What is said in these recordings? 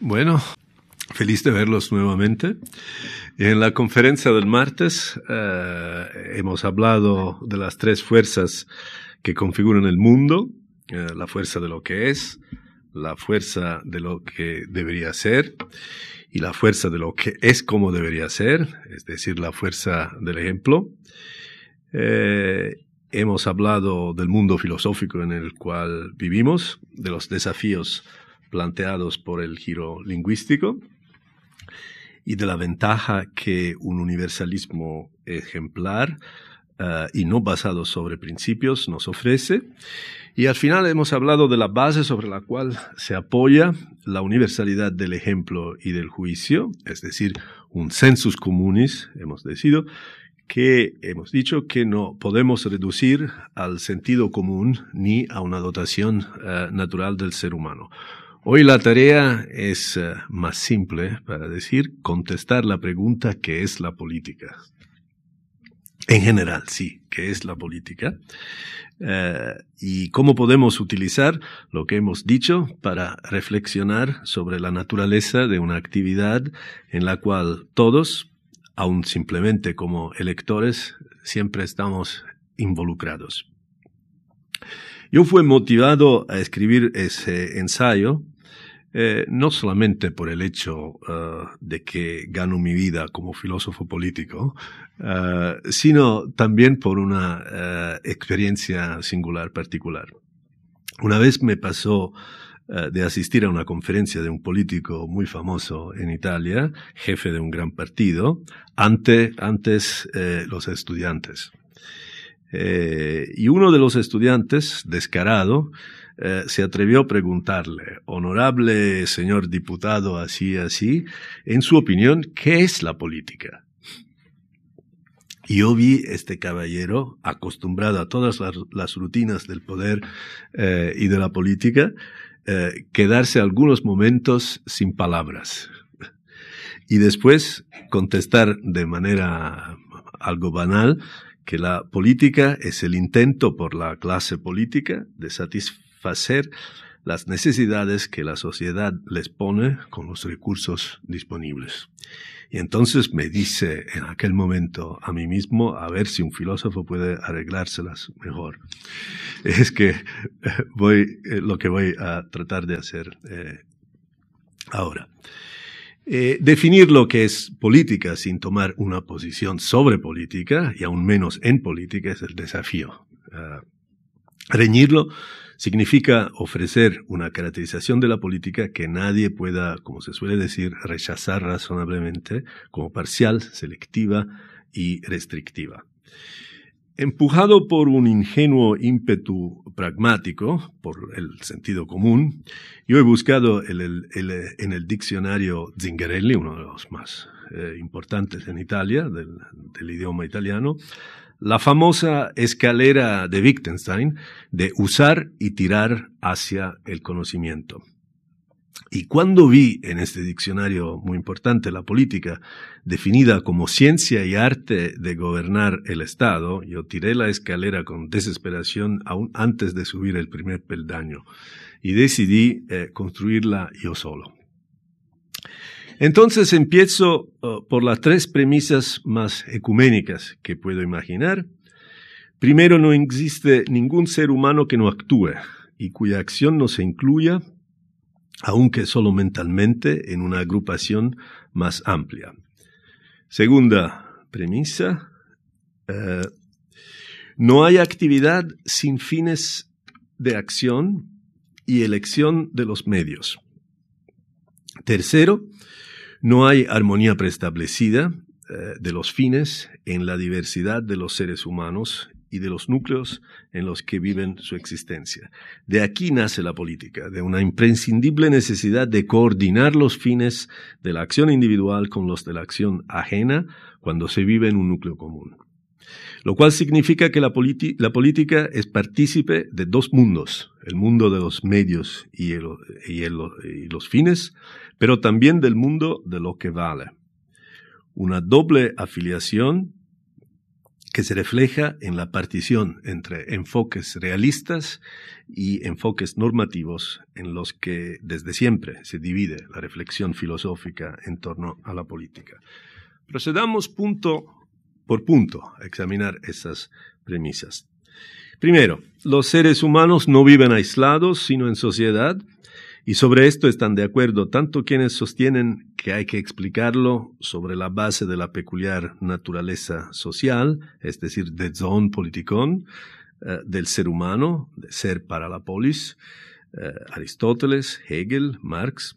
Bueno, feliz de verlos nuevamente. En la conferencia del martes eh, hemos hablado de las tres fuerzas que configuran el mundo, eh, la fuerza de lo que es, la fuerza de lo que debería ser y la fuerza de lo que es como debería ser, es decir, la fuerza del ejemplo. Eh, hemos hablado del mundo filosófico en el cual vivimos, de los desafíos planteados por el giro lingüístico y de la ventaja que un universalismo ejemplar uh, y no basado sobre principios nos ofrece. Y al final hemos hablado de la base sobre la cual se apoya la universalidad del ejemplo y del juicio, es decir, un sensus communis, hemos que hemos dicho que no podemos reducir al sentido común ni a una dotación uh, natural del ser humano. Hoy la tarea es uh, más simple, para decir, contestar la pregunta ¿qué es la política? En general, sí, ¿qué es la política? Uh, y cómo podemos utilizar lo que hemos dicho para reflexionar sobre la naturaleza de una actividad en la cual todos, aun simplemente como electores, siempre estamos involucrados. Yo fui motivado a escribir ese ensayo eh, no solamente por el hecho uh, de que gano mi vida como filósofo político, uh, sino también por una uh, experiencia singular particular. Una vez me pasó de asistir a una conferencia de un político muy famoso en Italia, jefe de un gran partido, ante antes eh, los estudiantes. Eh, y uno de los estudiantes, descarado, eh, se atrevió a preguntarle, honorable señor diputado, así, así, en su opinión, ¿qué es la política? Y yo vi este caballero, acostumbrado a todas las, rutinas del poder eh, y de la política, quedarse algunos momentos sin palabras. Y después contestar de manera algo banal que la política es el intento por la clase política de satisfacer las necesidades que la sociedad les pone con los recursos disponibles. Y entonces me dice en aquel momento a mí mismo a ver si un filósofo puede arreglárselas mejor. Es que eh, voy, eh, lo que voy a tratar de hacer eh, ahora. Eh, definir lo que es política sin tomar una posición sobre política y aún menos en política es el desafío. Uh, reñirlo significa ofrecer una caracterización de la política que nadie pueda, como se suele decir, rechazar razonablemente como parcial, selectiva y restrictiva. Empujado por un ingenuo ímpetu pragmático, por el sentido común, yo he buscado en el diccionario Zingarelli, uno de los más eh, importantes en Italia, del, del idioma italiano, la famosa escalera de Wittgenstein de usar y tirar hacia el conocimiento. Y cuando vi en este diccionario muy importante la política definida como ciencia y arte de gobernar el Estado, yo tiré la escalera con desesperación aún antes de subir el primer peldaño y decidí eh, construirla yo solo. Entonces empiezo uh, por las tres premisas más ecuménicas que puedo imaginar. Primero, no existe ningún ser humano que no actúe y cuya acción no se incluya, aunque solo mentalmente, en una agrupación más amplia. Segunda premisa, uh, no hay actividad sin fines de acción y elección de los medios. Tercero, no hay armonía preestablecida eh, de los fines en la diversidad de los seres humanos y de los núcleos en los que viven su existencia. De aquí nace la política, de una imprescindible necesidad de coordinar los fines de la acción individual con los de la acción ajena cuando se vive en un núcleo común. Lo cual significa que la, política es partícipe de dos mundos, el mundo de los medios y los fines, pero también del mundo de lo que vale. Una doble afiliación que se refleja en la partición entre enfoques realistas y enfoques normativos en los que desde siempre se divide la reflexión filosófica en torno a la política. Procedamos punto por punto a examinar esas premisas. Primero, los seres humanos no viven aislados, sino en sociedad, y sobre esto están de acuerdo tanto quienes sostienen que hay que explicarlo sobre la base de la peculiar naturaleza social, es decir, de zon politikon, eh, del ser humano, de ser para la polis, eh, Aristóteles, Hegel, Marx.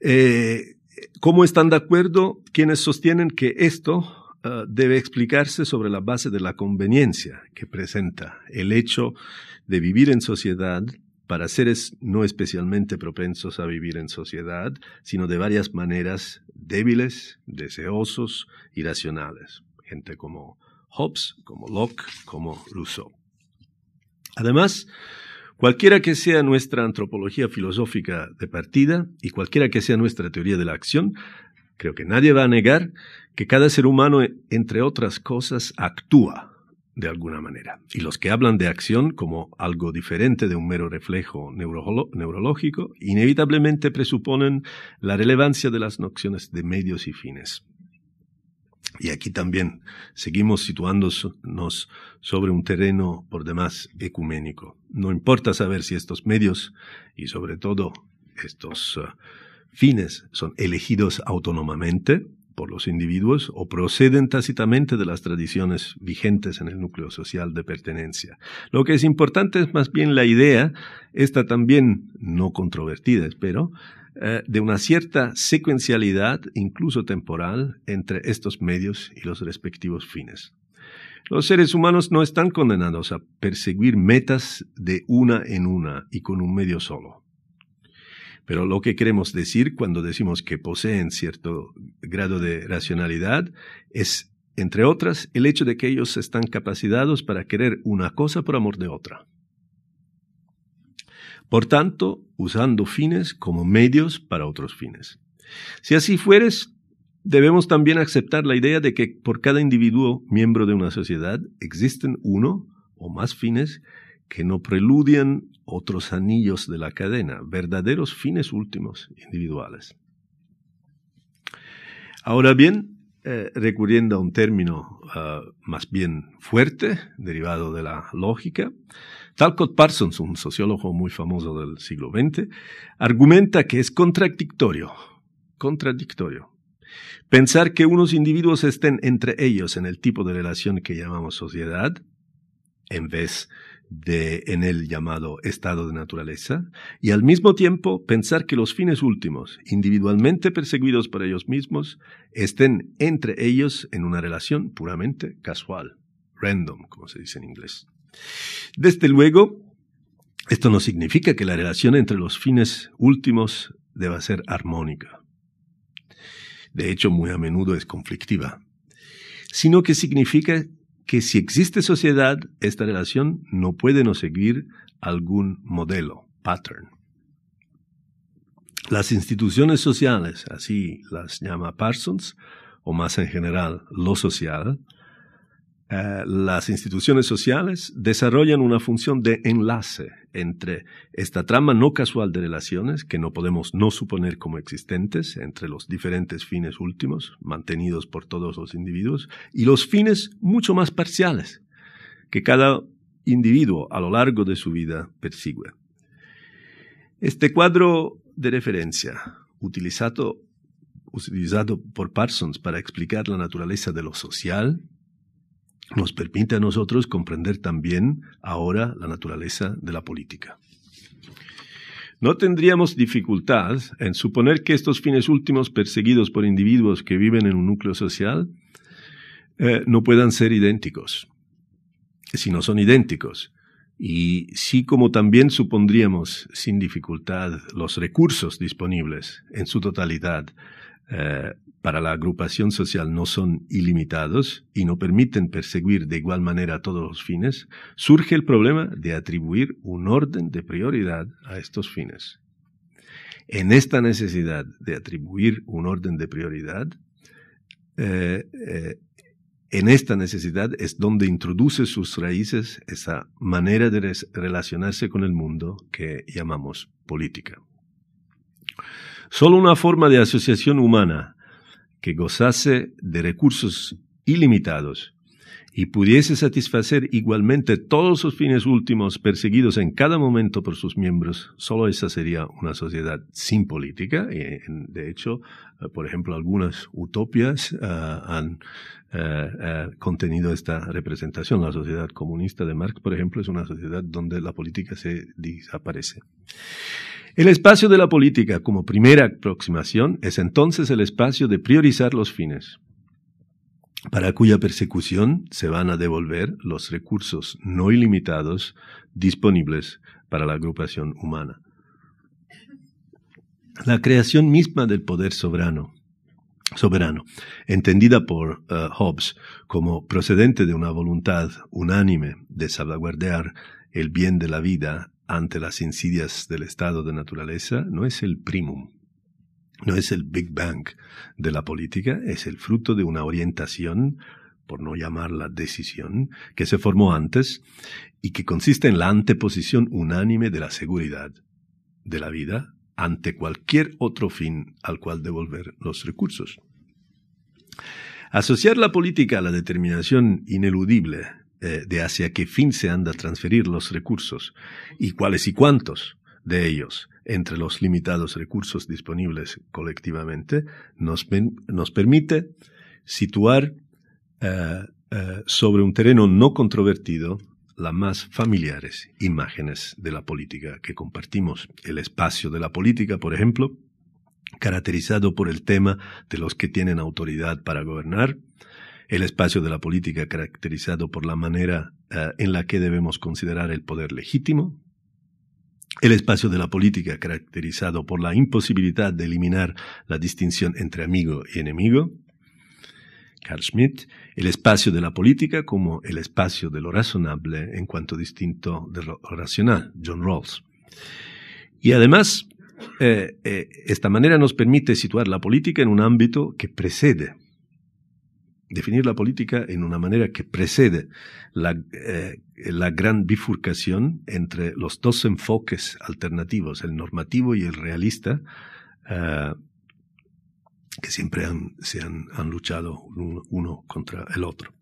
Eh, ¿Cómo están de acuerdo quienes sostienen que esto debe explicarse sobre la base de la conveniencia que presenta el hecho de vivir en sociedad para seres no especialmente propensos a vivir en sociedad, sino de varias maneras débiles, deseosos, irracionales. Gente como Hobbes, como Locke, como Rousseau. Además, cualquiera que sea nuestra antropología filosófica de partida y cualquiera que sea nuestra teoría de la acción, creo que nadie va a negar que cada ser humano, entre otras cosas, actúa de alguna manera. Y los que hablan de acción como algo diferente de un mero reflejo neurológico, inevitablemente presuponen la relevancia de las nociones de medios y fines. Y aquí también seguimos situándonos sobre un terreno por demás ecuménico. No importa saber si estos medios y sobre todo estos uh, fines son elegidos autónomamente, por los individuos o proceden tácitamente de las tradiciones vigentes en el núcleo social de pertenencia. Lo que es importante es más bien la idea, esta también no controvertida, espero, eh, de una cierta secuencialidad, incluso temporal, entre estos medios y los respectivos fines. Los seres humanos no están condenados a perseguir metas de una en una y con un medio solo. Pero lo que queremos decir cuando decimos que poseen cierto grado de racionalidad es, entre otras, el hecho de que ellos están capacitados para querer una cosa por amor de otra. Por tanto, usando fines como medios para otros fines. Si así fueres, debemos también aceptar la idea de que por cada individuo miembro de una sociedad existen uno o más fines que no preludian otros anillos de la cadena, verdaderos fines últimos individuales. Ahora bien, eh, recurriendo a un término ah, más bien fuerte, derivado de la lógica, Talcott Parsons, un sociólogo muy famoso del siglo XX, argumenta que es contradictorio, contradictorio, pensar que unos individuos estén entre ellos en el tipo de relación que llamamos sociedad, en vez de en el llamado estado de naturaleza, y al mismo tiempo pensar que los fines últimos, individualmente perseguidos por ellos mismos, estén entre ellos en una relación puramente casual, random, como se dice en inglés. Desde luego, esto no significa que la relación entre los fines últimos deba ser armónica. De hecho, muy a menudo es conflictiva, sino que significa que si existe sociedad, esta relación no puede no seguir algún modelo, pattern. Las instituciones sociales, así las llama Parsons, o más en general lo social, eh, las instituciones sociales desarrollan una función de enlace entre esta trama no casual de relaciones que no podemos no suponer como existentes entre los diferentes fines últimos mantenidos por todos los individuos y los fines mucho más parciales que cada individuo a lo largo de su vida persigue. Este cuadro de referencia, utilizado, utilizado por Parsons para explicar la naturaleza de lo social, nos permite a nosotros comprender también ahora la naturaleza de la política. No tendríamos dificultad en suponer que estos fines últimos perseguidos por individuos que viven en un núcleo social eh, no puedan ser idénticos, si no son idénticos. Y sí como también supondríamos sin dificultad los recursos disponibles en su totalidad eh, para la agrupación social no son ilimitados y no permiten perseguir de igual manera todos los fines, surge el problema de atribuir un orden de prioridad a estos fines. En esta necesidad de atribuir un orden de prioridad, eh, eh, en esta necesidad es donde introduce sus raíces esa manera de relacionarse con el mundo que llamamos política. Solo una forma de asociación humana que gozase de recursos ilimitados y pudiese satisfacer igualmente todos sus fines últimos perseguidos en cada momento por sus miembros, solo esa sería una sociedad sin política. Y, de hecho, eh, por ejemplo, algunas utopias uh, han contenido esta representación. La sociedad comunista de Marx, por ejemplo, es una sociedad donde la política se desaparece. El espacio de la política como primera aproximación es entonces el espacio de priorizar los fines para cuya persecución se van a devolver los recursos no ilimitados disponibles para la agrupación humana. La creación misma del poder soberano, soberano entendida por uh, Hobbes como procedente de una voluntad unánime de salvaguardar el bien de la vida ante las insidias del estado de naturaleza, no es el primum, no es el Big Bang de la política, es el fruto de una orientación, por no llamarla decisión, que se formó antes y que consiste en la anteposición unánime de la seguridad de la vida ante cualquier otro fin al cual devolver los recursos. Asociar la política a la determinación ineludible eh, de hacia qué fin se han de transferir los recursos y cuáles y cuántos de ellos entre los limitados recursos disponibles colectivamente, nos, nos permite situar eh, eh, sobre un terreno no controvertido las más familiares imágenes de la política que compartimos. El espacio de la política, por ejemplo, caracterizado por el tema de los que tienen autoridad para gobernar, el espacio de la política caracterizado por la manera eh, en la que debemos considerar el poder legítimo, el espacio de la política caracterizado por la imposibilidad de eliminar la distinción entre amigo y enemigo. Carl Schmitt, el espacio de la política como el espacio de lo razonable en cuanto distinto de lo racional, John Rawls. Y además, eh, eh, esta manera nos permite situar la política en un ámbito que precede definir la política en una manera que precede la, eh, la, gran bifurcación entre los dos enfoques alternativos, el normativo y el realista, uh, que siempre han, se han, han luchado uno, contra el otro.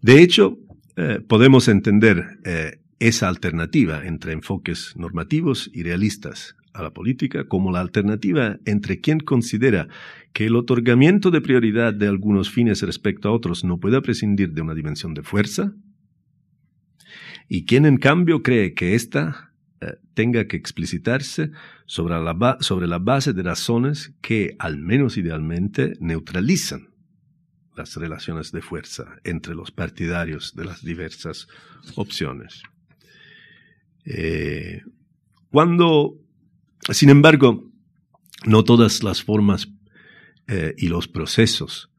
De hecho, eh, podemos entender eh, esa alternativa entre enfoques normativos y realistas a la política como la alternativa entre quien considera que el otorgamiento de prioridad de algunos fines respecto a otros no pueda prescindir de una dimensión de fuerza, y quien en cambio cree que ésta eh, tenga que explicitarse sobre la, sobre base de razones que, al menos idealmente, neutralizan las relaciones de fuerza entre los partidarios de las diversas opciones. Eh, cuando sin embargo, no todas las formas eh, y los procesos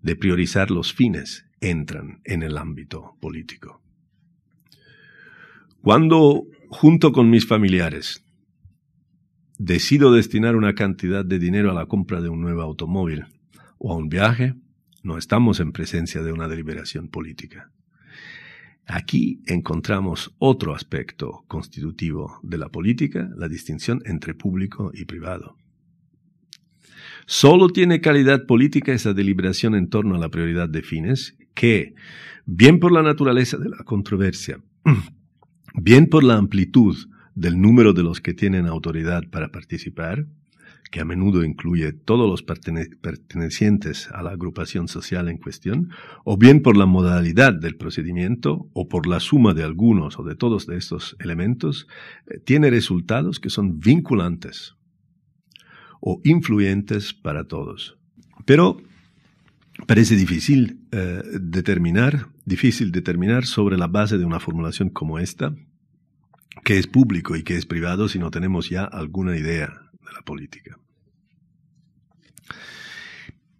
de priorizar los fines entran en el ámbito político. Cuando, junto con mis familiares, decido destinar una cantidad de dinero a la compra de un nuevo automóvil o a un viaje, no estamos en presencia de una deliberación política. Aquí encontramos otro aspecto constitutivo de la política, la distinción entre público y privado. Solo tiene calidad política esa deliberación en torno a la prioridad de fines que, bien por la naturaleza de la controversia, bien por la amplitud del número de los que tienen autoridad para participar, que a menudo incluye todos los pertenecientes a la agrupación social en cuestión, o bien por la modalidad del procedimiento o por la suma de algunos o de todos de estos elementos, eh, tiene resultados que son vinculantes o influyentes para todos. Pero parece difícil eh, determinar, difícil determinar sobre la base de una formulación como esta, qué es público y qué es privado si no tenemos ya alguna idea la política.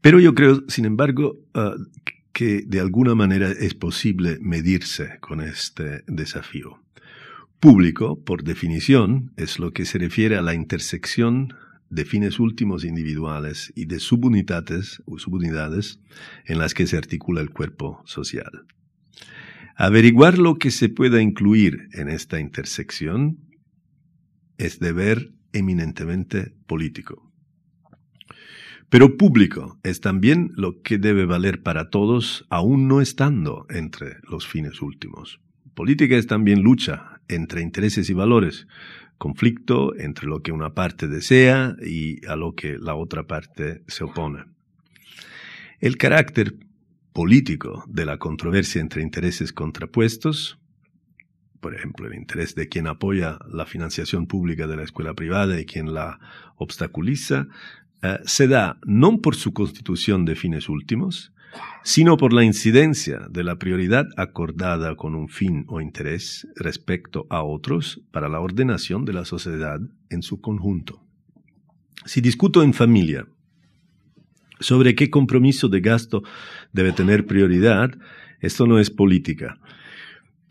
Pero yo creo, sin embargo, uh, que de alguna manera es posible medirse con este desafío. Público, por definición, es lo que se refiere a la intersección de fines últimos individuales y de subunidades o subunidades en las que se articula el cuerpo social. Averiguar lo que se pueda incluir en esta intersección es deber eminentemente político. Pero público es también lo que debe valer para todos, aún no estando entre los fines últimos. Política es también lucha entre intereses y valores, conflicto entre lo que una parte desea y a lo que la otra parte se opone. El carácter político de la controversia entre intereses contrapuestos, por ejemplo, el interés de quien apoya la financiación pública de la escuela privada y quien la obstaculiza, eh, se da no por su constitución de fines últimos, sino por la incidencia de la prioridad acordada con un fin o interés respecto a otros para la ordenación de la sociedad en su conjunto. Si discuto en familia sobre qué compromiso de gasto debe tener prioridad, esto no es política.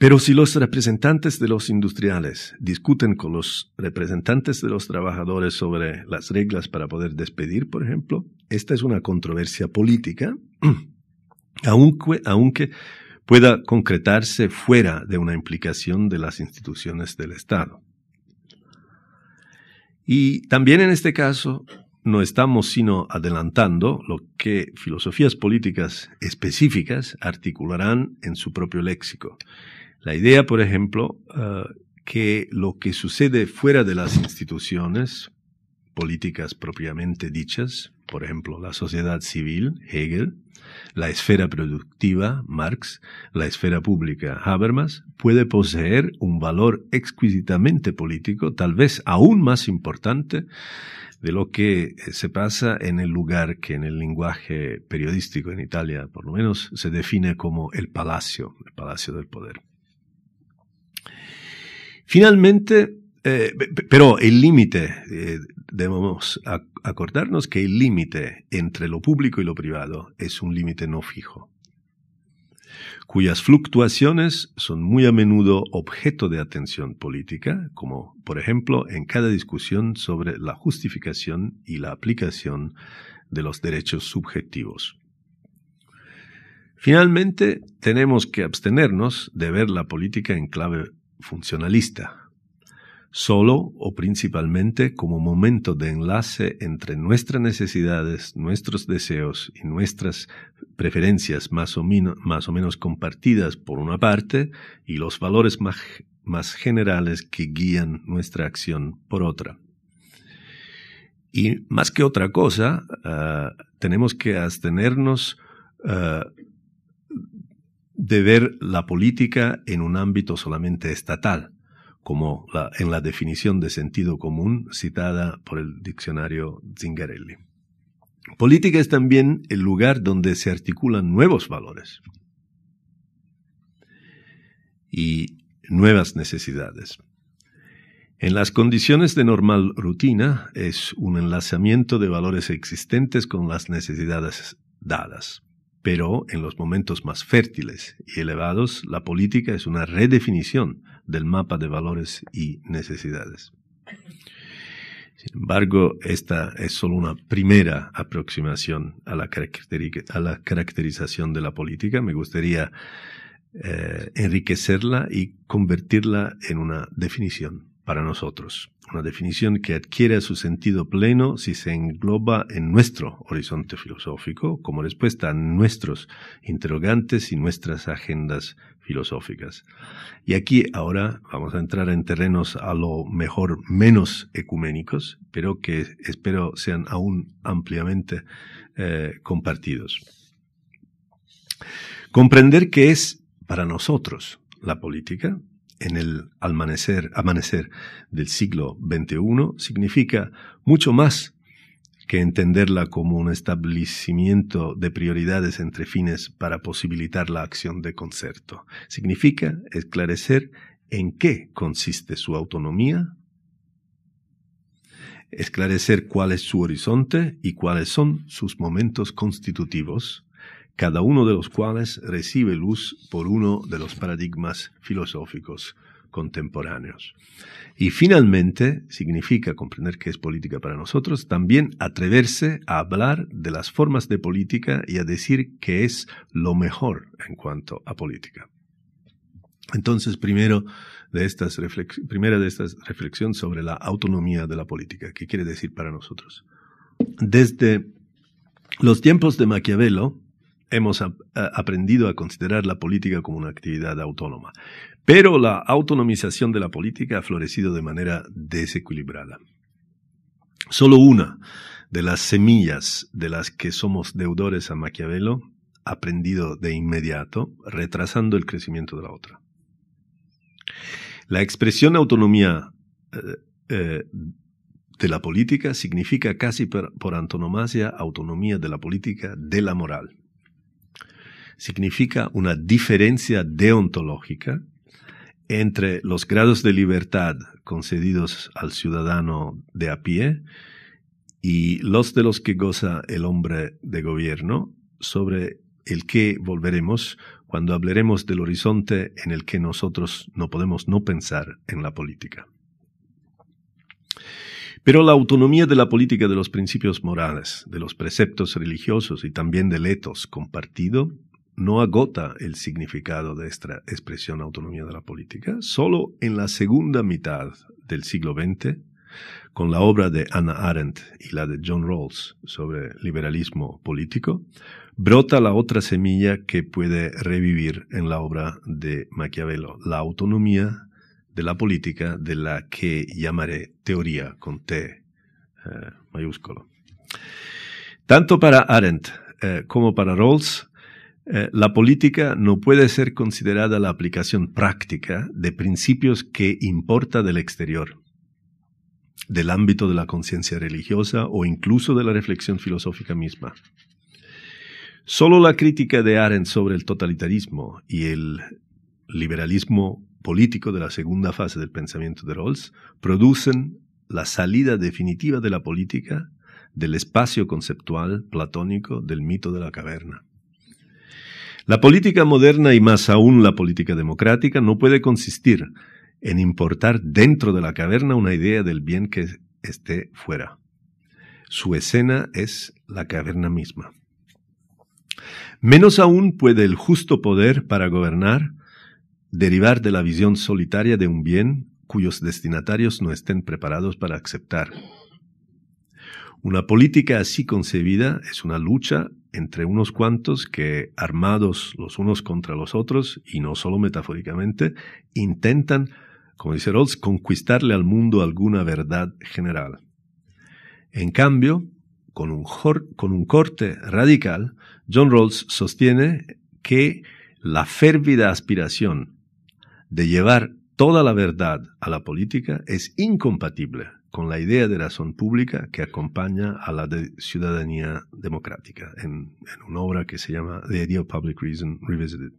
Pero si los representantes de los industriales discuten con los representantes de los trabajadores sobre las reglas para poder despedir, por ejemplo, esta es una controversia política, aunque, pueda concretarse fuera de una implicación de las instituciones del Estado. Y también en este caso, no estamos sino adelantando lo que filosofías políticas específicas articularán en su propio léxico. La idea, por ejemplo, eh, que lo que sucede fuera de las instituciones políticas propiamente dichas, por ejemplo, la sociedad civil, Hegel, la esfera productiva, Marx, la esfera pública, Habermas, puede poseer un valor exquisitamente político, tal vez aún más importante de lo que se pasa en el lugar que en el lenguaje periodístico en Italia, por lo menos, se define como el palacio, el palacio del poder. Finalmente, eh, pero el límite, eh, debemos acordarnos que el límite entre lo público y lo privado es un límite no fijo cuyas fluctuaciones son muy a menudo objeto de atención política, como por ejemplo en cada discusión sobre la justificación y la aplicación de los derechos subjetivos. Finalmente, tenemos que abstenernos de ver la política en clave funcionalista, solo o principalmente como momento de enlace entre nuestras necesidades, nuestros deseos y nuestras preferencias más o, menos compartidas por una parte y los valores más, generales que guían nuestra acción por otra. Y más que otra cosa, ah, tenemos que abstenernos ah, de ver la política en un ámbito solamente estatal como en la definición de sentido común citada por el diccionario Zingarelli. Política es también el lugar donde se articulan nuevos valores y nuevas necesidades. En las condiciones de normal rutina es un enlazamiento de valores existentes con las necesidades dadas. Pero en los momentos más fértiles y elevados, la política es una redefinición del mapa de valores y necesidades. Sin embargo, esta es solo una primera aproximación a la, caracterización de la política. Me gustaría eh, enriquecerla y convertirla en una definición para nosotros una definición que adquiere su sentido pleno si se engloba en nuestro horizonte filosófico como respuesta a nuestros interrogantes y nuestras agendas filosóficas. Y aquí ahora vamos a entrar en terrenos a lo mejor menos ecuménicos, pero que espero sean aún ampliamente eh, compartidos. Comprender qué es para nosotros la política en el amanecer, del siglo XXI significa mucho más que entenderla como un establecimiento de prioridades entre fines para posibilitar la acción de concerto. Significa esclarecer en qué consiste su autonomía, esclarecer cuál es su horizonte y cuáles son sus momentos constitutivos, cada uno de los cuales recibe luz por uno de los paradigmas filosóficos contemporáneos. Y finalmente significa comprender qué es política para nosotros, también atreverse a hablar de las formas de política y a decir que es lo mejor en cuanto a política. Entonces, primero de estas primera de estas reflexiones sobre la autonomía de la política. ¿Qué quiere decir para nosotros? Desde los tiempos de Maquiavelo, hemos aprendido a considerar la política como una actividad autónoma. Pero la autonomización de la política ha florecido de manera desequilibrada. Solo una de las semillas de las que somos deudores a Maquiavelo ha aprendido de inmediato, retrasando el crecimiento de la otra. La expresión autonomía eh, eh, de la política significa casi por antonomasia autonomía de la política de la moral significa una diferencia deontológica entre los grados de libertad concedidos al ciudadano de a pie y los de los que goza el hombre de gobierno, sobre el que volveremos cuando hablaremos del horizonte en el que nosotros no podemos no pensar en la política. Pero la autonomía de la política de los principios morales, de los preceptos religiosos y también del etos compartido no agota el significado de esta expresión autonomía de la política. Solo en la segunda mitad del siglo XX, con la obra de Anna Arendt y la de John Rawls sobre liberalismo político, brota la otra semilla que puede revivir en la obra de Maquiavelo, la autonomía de la política de la que llamaré teoría con T eh, mayúsculo. Tanto para Arendt eh, como para Rawls, eh, la política no puede ser considerada la aplicación práctica de principios que importa del exterior, del ámbito de la conciencia religiosa o incluso de la reflexión filosófica misma. Solo la crítica de Arendt sobre el totalitarismo y el liberalismo político de la segunda fase del pensamiento de Rawls producen la salida definitiva de la política del espacio conceptual platónico del mito de la caverna. La política moderna y más aún la política democrática no puede consistir en importar dentro de la caverna una idea del bien que esté fuera. Su escena es la caverna misma. Menos aún puede el justo poder para gobernar derivar de la visión solitaria de un bien cuyos destinatarios no estén preparados para aceptar. Una política así concebida es una lucha entre unos cuantos que, armados los unos contra los otros, y no solo metafóricamente, intentan, como dice Rawls, conquistarle al mundo alguna verdad general. En cambio, con un, con un corte radical, John Rawls sostiene que la férvida aspiración de llevar toda la verdad a la política es incompatible con la idea de razón pública que acompaña a la de ciudadanía democrática, en, una obra que se llama The Idea of Public Reason Revisited.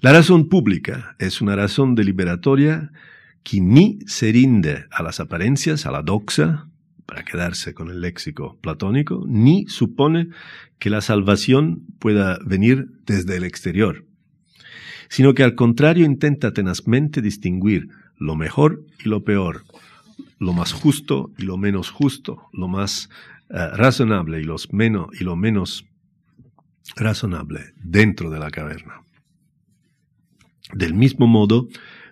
La razón pública es una razón deliberatoria que ni se rinde a las apariencias, a la doxa, para quedarse con el léxico platónico, ni supone que la salvación pueda venir desde el exterior, sino que al contrario intenta tenazmente distinguir lo mejor y lo peor, lo más justo y lo menos justo, lo más eh, razonable y, los menos, y lo menos razonable dentro de la caverna. Del mismo modo,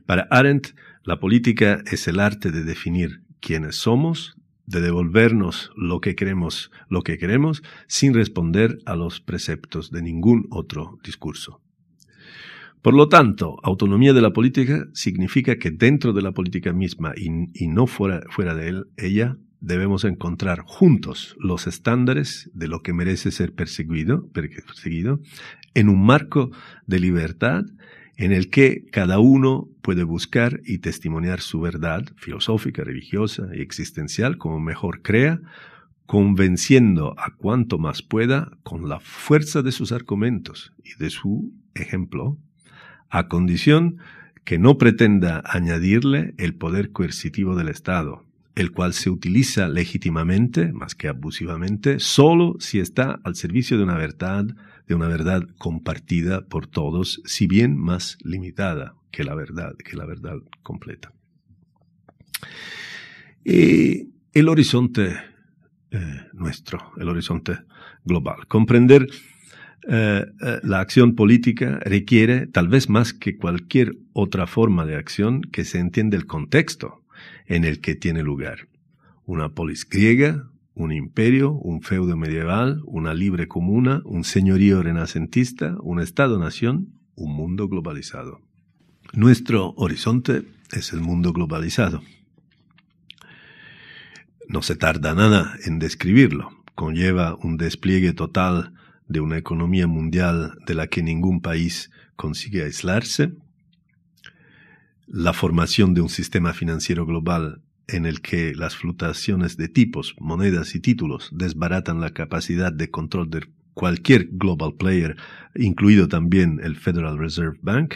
para Arendt, la política es el arte de definir quiénes somos, de devolvernos lo que queremos, lo que queremos, sin responder a los preceptos de ningún otro discurso. Por lo tanto, autonomía de la política significa que dentro de la política misma y, no fuera, fuera de él, ella, debemos encontrar juntos los estándares de lo que merece ser perseguido, perseguido en un marco de libertad en el que cada uno puede buscar y testimoniar su verdad filosófica, religiosa y existencial como mejor crea, convenciendo a cuanto más pueda con la fuerza de sus argumentos y de su ejemplo a condición que no pretenda añadirle el poder coercitivo del Estado, el cual se utiliza legítimamente, más que abusivamente, solo si está al servicio de una verdad, de una verdad compartida por todos, si bien más limitada, que la verdad, que la verdad completa. Y el horizonte eh, nuestro, el horizonte global. Comprender eh, eh, la acción política requiere, tal vez más que cualquier otra forma de acción, que se entienda el contexto en el que tiene lugar. Una polis griega, un imperio, un feudo medieval, una libre comuna, un señorío renacentista, un Estado-nación, un mundo globalizado. Nuestro horizonte es el mundo globalizado. No se tarda nada en describirlo. Conlleva un despliegue total de una economía mundial de la que ningún país consigue aislarse, la formación de un sistema financiero global en el que las fluctuaciones de tipos, monedas y títulos desbaratan la capacidad de control de cualquier global player, incluido también el Federal Reserve Bank,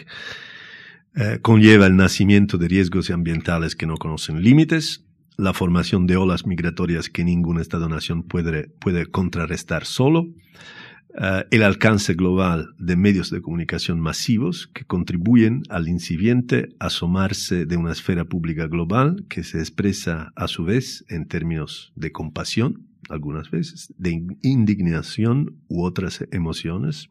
eh, conlleva el nacimiento de riesgos ambientales que no conocen límites, la formación de olas migratorias que ningún Estado-nación puede, puede contrarrestar solo, eh, el alcance global de medios de comunicación masivos que contribuyen al incipiente asomarse de una esfera pública global que se expresa a su vez en términos de compasión, algunas veces, de indignación u otras emociones.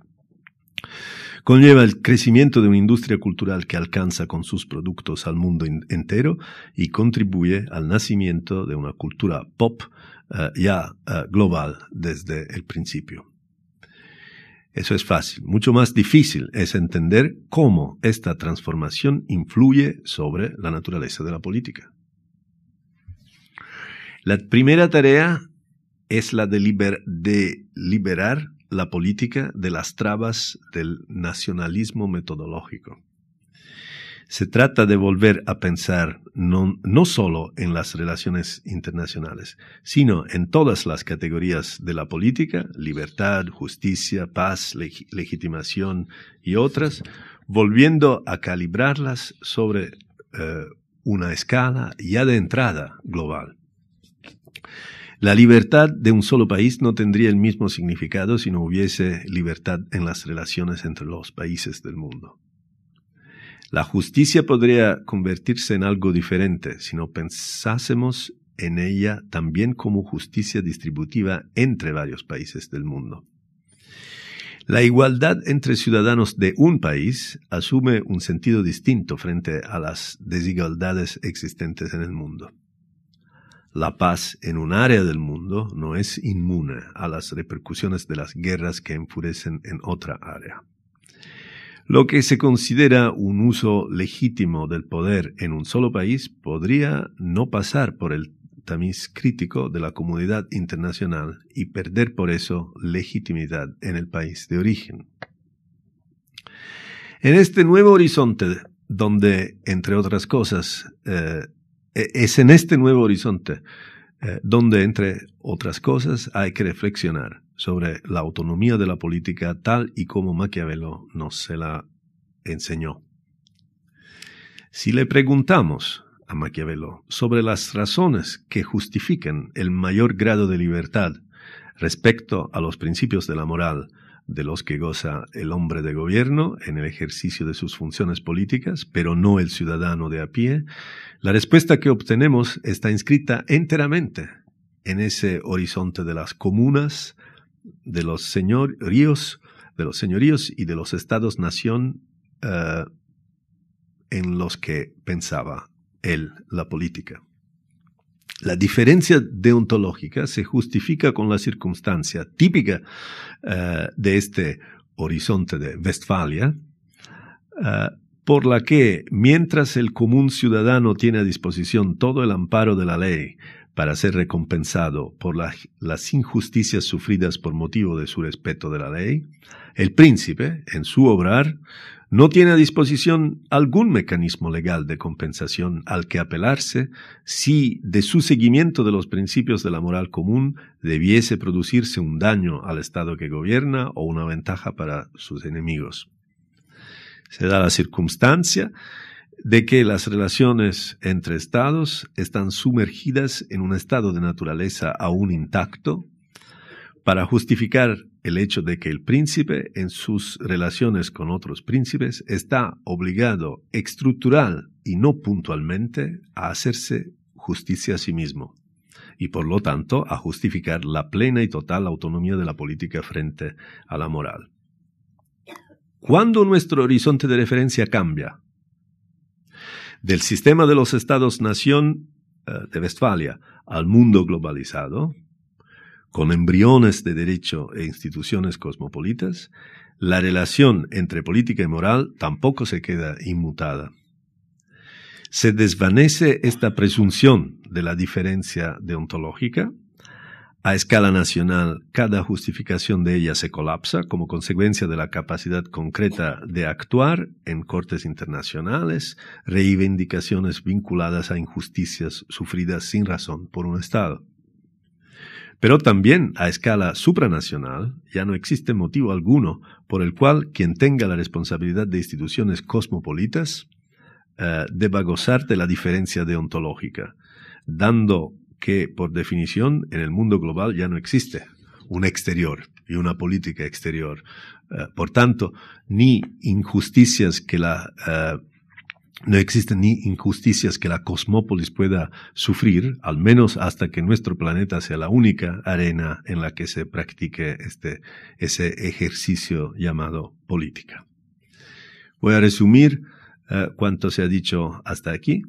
Conlleva el crecimiento de una industria cultural que alcanza con sus productos al mundo entero y contribuye al nacimiento de una cultura pop eh, ya eh, global desde el principio. Eso es fácil. Mucho más difícil es entender cómo esta transformación influye sobre la naturaleza de la política. La primera tarea es la de, liberar la política de las trabas del nacionalismo metodológico. Se trata de volver a pensar no, no solo en las relaciones internacionales, sino en todas las categorías de la política, libertad, justicia, paz, legitimación y otras, volviendo a calibrarlas sobre eh, una escala ya de entrada global. La libertad de un solo país no tendría el mismo significado si no hubiese libertad en las relaciones entre los países del mundo. La justicia podría convertirse en algo diferente si no pensásemos en ella también como justicia distributiva entre varios países del mundo. La igualdad entre ciudadanos de un país asume un sentido distinto frente a las desigualdades existentes en el mundo. La paz en un área del mundo no es inmune a las repercusiones de las guerras que enfurecen en otra área. Lo que se considera un uso legítimo del poder en un solo país podría no pasar por el tamiz crítico de la comunidad internacional y perder por eso legitimidad en el país de origen. En este nuevo horizonte, donde, entre otras cosas, eh, e-, es en este nuevo horizonte eh, donde, entre otras cosas, hay que reflexionar sobre la autonomía de la política tal y como Maquiavelo nos se la enseñó. Si le preguntamos a Maquiavelo sobre las razones que justifican el mayor grado de libertad respecto a los principios de la moral de los que goza el hombre de gobierno en el ejercicio de sus funciones políticas, pero no el ciudadano de a pie, la respuesta que obtenemos está inscrita enteramente en ese horizonte de las comunas, de los señoríos, de los señoríos y de los estados-nación eh, en los que pensaba él la política. La diferencia deontológica se justifica con la circunstancia típica eh, de este horizonte de Westfalia, eh, por la que, mientras el común ciudadano tiene a disposición todo el amparo de la ley para ser recompensado por las injusticias sufridas por motivo de su respeto de la ley, el príncipe, en su obrar, no tiene a disposición algún mecanismo legal de compensación al que apelarse si de su seguimiento de los principios de la moral común debiese producirse un daño al Estado que gobierna o una ventaja para sus enemigos. Se da la circunstancia de que las relaciones entre estados están sumergidas en un estado de naturaleza aún intacto. Para justificar el hecho de que el príncipe en sus relaciones con otros príncipes está obligado estructural y no puntualmente a hacerse justicia a sí mismo y por lo tanto a justificar la plena y total autonomía de la política frente a la moral. Cuando nuestro horizonte de referencia cambia del sistema de los estados-nación eh, de Westfalia al mundo globalizado, con embriones de derecho e instituciones cosmopolitas, la relación entre política y moral tampoco se queda inmutada. Se desvanece esta presunción de la diferencia deontológica. A escala nacional, cada justificación de ella se colapsa como consecuencia de la capacidad concreta de actuar en cortes internacionales, reivindicaciones vinculadas a injusticias sufridas sin razón por un Estado. Pero también a escala supranacional ya no existe motivo alguno por el cual quien tenga la responsabilidad de instituciones cosmopolitas eh, deba gozar de la diferencia deontológica, dando que, por definición, en el mundo global ya no existe un exterior y una política exterior. Eh, por tanto, ni injusticias que la eh, no existen ni injusticias que la cosmópolis pueda sufrir, al menos hasta que nuestro planeta sea la única arena en la que se practique este, ese ejercicio llamado política. Voy a resumir uh, cuanto se ha dicho hasta aquí.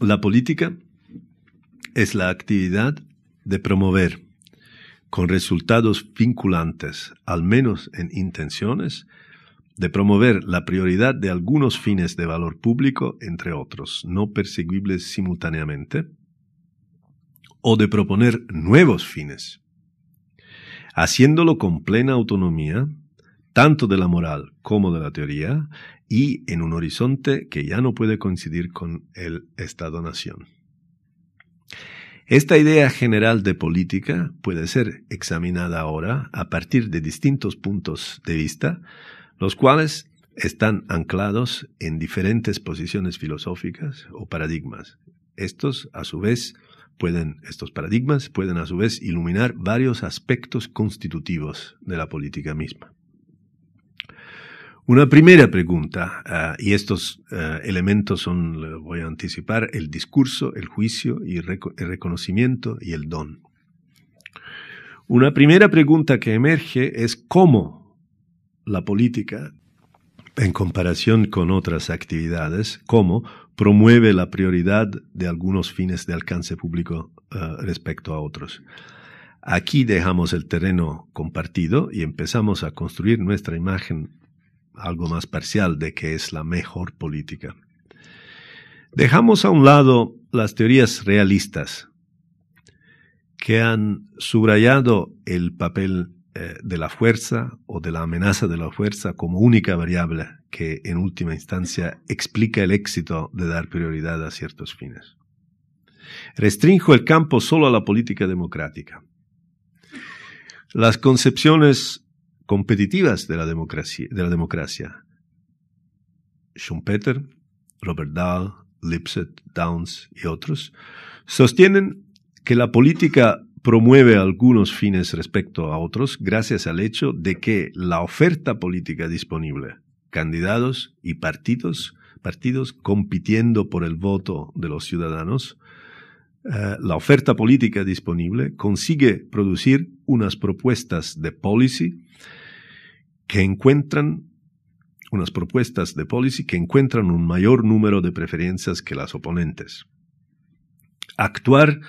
La política es la actividad de promover con resultados vinculantes, al menos en intenciones, de promover la prioridad de algunos fines de valor público, entre otros, no perseguibles simultáneamente, o de proponer nuevos fines, haciéndolo con plena autonomía, tanto de la moral como de la teoría, y en un horizonte que ya no puede coincidir con el Estado-Nación. Esta idea general de política puede ser examinada ahora a partir de distintos puntos de vista, los cuales están anclados en diferentes posiciones filosóficas o paradigmas. Estos, a su vez, pueden, estos paradigmas pueden a su vez iluminar varios aspectos constitutivos de la política misma. Una primera pregunta, uh, y estos uh, elementos son, voy a anticipar, el discurso, el juicio y el, reco el reconocimiento y el don. Una primera pregunta que emerge es cómo la política, en comparación con otras actividades, como promueve la prioridad de algunos fines de alcance público uh, respecto a otros. Aquí dejamos el terreno compartido y empezamos a construir nuestra imagen algo más parcial de que es la mejor política. Dejamos a un lado las teorías realistas que han subrayado el papel eh, de la fuerza o de la amenaza de la fuerza como única variable que en última instancia explica el éxito de dar prioridad a ciertos fines. Restrinjo el campo solo a la política democrática. Las concepciones competitivas de la democracia, de la democracia. Schumpeter, Robert Dahl, Lipset, Downs y otros, sostienen que la política promueve algunos fines respecto a otros gracias al hecho de que la oferta política disponible, candidatos y partidos, partidos compitiendo por el voto de los ciudadanos, eh, la oferta política disponible consigue producir unas propuestas de policy que encuentran unas propuestas de policy que encuentran un mayor número de preferencias que las oponentes. Actuar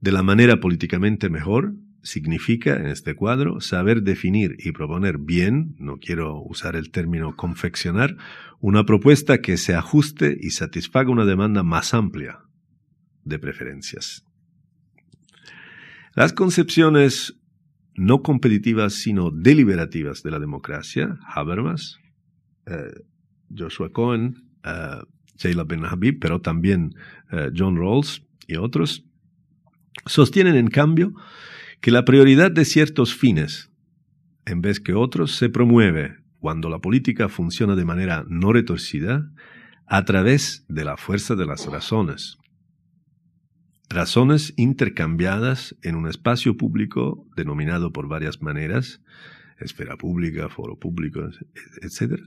de la manera políticamente mejor significa, en este cuadro, saber definir y proponer bien, no quiero usar el término confeccionar, una propuesta que se ajuste y satisfaga una demanda más amplia de preferencias. Las concepciones no competitivas sino deliberativas de la democracia, Habermas, eh, Joshua Cohen, uh, Ben Habib, pero también eh, John Rawls y otros, Sostienen, en cambio, que la prioridad de ciertos fines, en vez que otros, se promueve cuando la política funciona de manera no retorcida a través de la fuerza de las razones. Razones intercambiadas en un espacio público denominado por varias maneras, esfera pública, foro público, etc.